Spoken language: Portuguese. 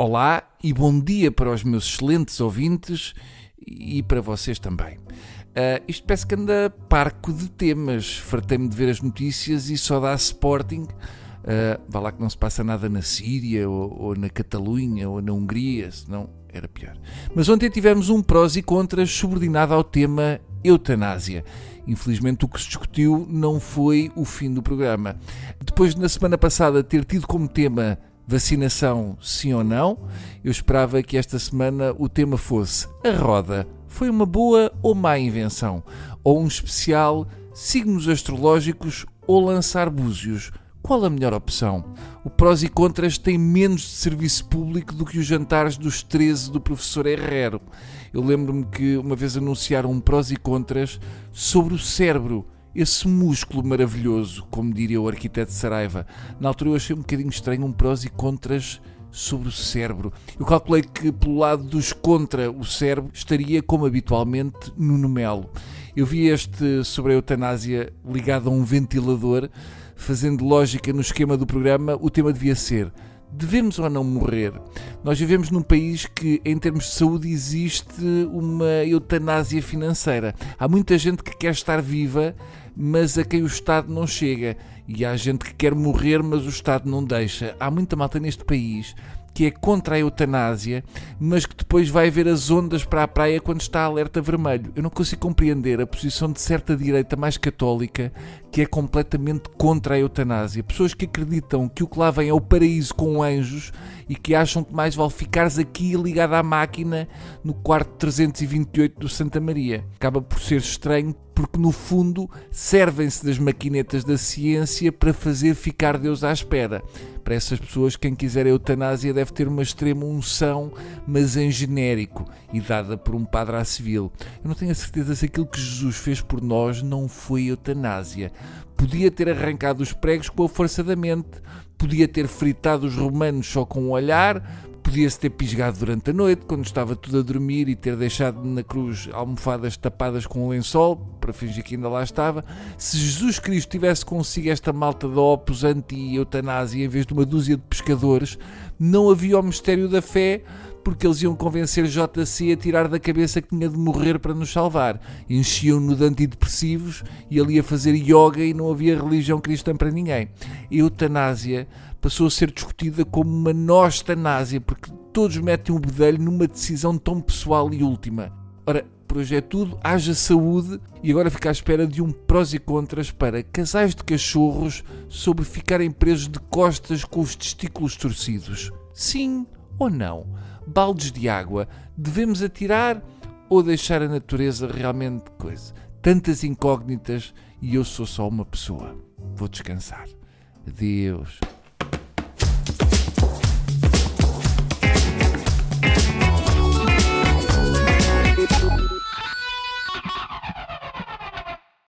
Olá e bom dia para os meus excelentes ouvintes e para vocês também. Uh, isto parece que anda parco de temas. Fartei-me de ver as notícias e só dá Sporting. Uh, vá lá que não se passa nada na Síria, ou, ou na Catalunha, ou na Hungria, senão era pior. Mas ontem tivemos um prós e contras subordinado ao tema eutanásia. Infelizmente, o que se discutiu não foi o fim do programa. Depois, na semana passada, ter tido como tema vacinação, sim ou não, eu esperava que esta semana o tema fosse a roda. Foi uma boa ou má invenção? Ou um especial signos astrológicos ou lançar búzios? Qual a melhor opção? O prós e contras têm menos de serviço público do que os jantares dos 13 do professor Herrero. Eu lembro-me que uma vez anunciaram um prós e contras sobre o cérebro esse músculo maravilhoso, como diria o arquiteto Saraiva. Na altura eu achei um bocadinho estranho um prós e contras sobre o cérebro. Eu calculei que pelo lado dos contra o cérebro estaria, como habitualmente, no Melo. Eu vi este sobre a eutanásia ligado a um ventilador, fazendo lógica no esquema do programa, o tema devia ser devemos ou não morrer? Nós vivemos num país que, em termos de saúde, existe uma eutanásia financeira. Há muita gente que quer estar viva, mas a quem o Estado não chega. E há gente que quer morrer, mas o Estado não deixa. Há muita malta neste país que é contra a eutanásia, mas que depois vai ver as ondas para a praia quando está alerta vermelho. Eu não consigo compreender a posição de certa direita mais católica que é completamente contra a eutanásia. Pessoas que acreditam que o que lá vem é o paraíso com anjos e que acham que mais vale ficares aqui ligado à máquina no quarto 328 do Santa Maria. Acaba por ser estranho porque no fundo servem-se das maquinetas da ciência para fazer ficar Deus à espera. Para essas pessoas, quem quiser a eutanásia deve ter uma extrema unção, mas em genérico e dada por um padre à civil. Eu não tenho a certeza se aquilo que Jesus fez por nós não foi eutanásia. Podia ter arrancado os pregos com a força da mente, podia ter fritado os romanos só com o olhar, Podia-se ter pisgado durante a noite, quando estava tudo a dormir, e ter deixado na cruz almofadas tapadas com um lençol, para fingir que ainda lá estava. Se Jesus Cristo tivesse consigo esta malta da opus anti-eutanásia em vez de uma dúzia de pescadores, não havia o mistério da fé, porque eles iam convencer JC a tirar da cabeça que tinha de morrer para nos salvar. Enchiam-no de antidepressivos e ele ia fazer yoga e não havia religião cristã para ninguém. Eutanásia passou a ser discutida como uma nostanásia, porque todos metem o bedelho numa decisão tão pessoal e última. Ora, por hoje é tudo, haja saúde e agora fica à espera de um prós e contras para casais de cachorros sobre ficarem presos de costas com os testículos torcidos. Sim ou não? Baldes de água devemos atirar ou deixar a natureza realmente coisa? Tantas incógnitas e eu sou só uma pessoa. Vou descansar. Adeus.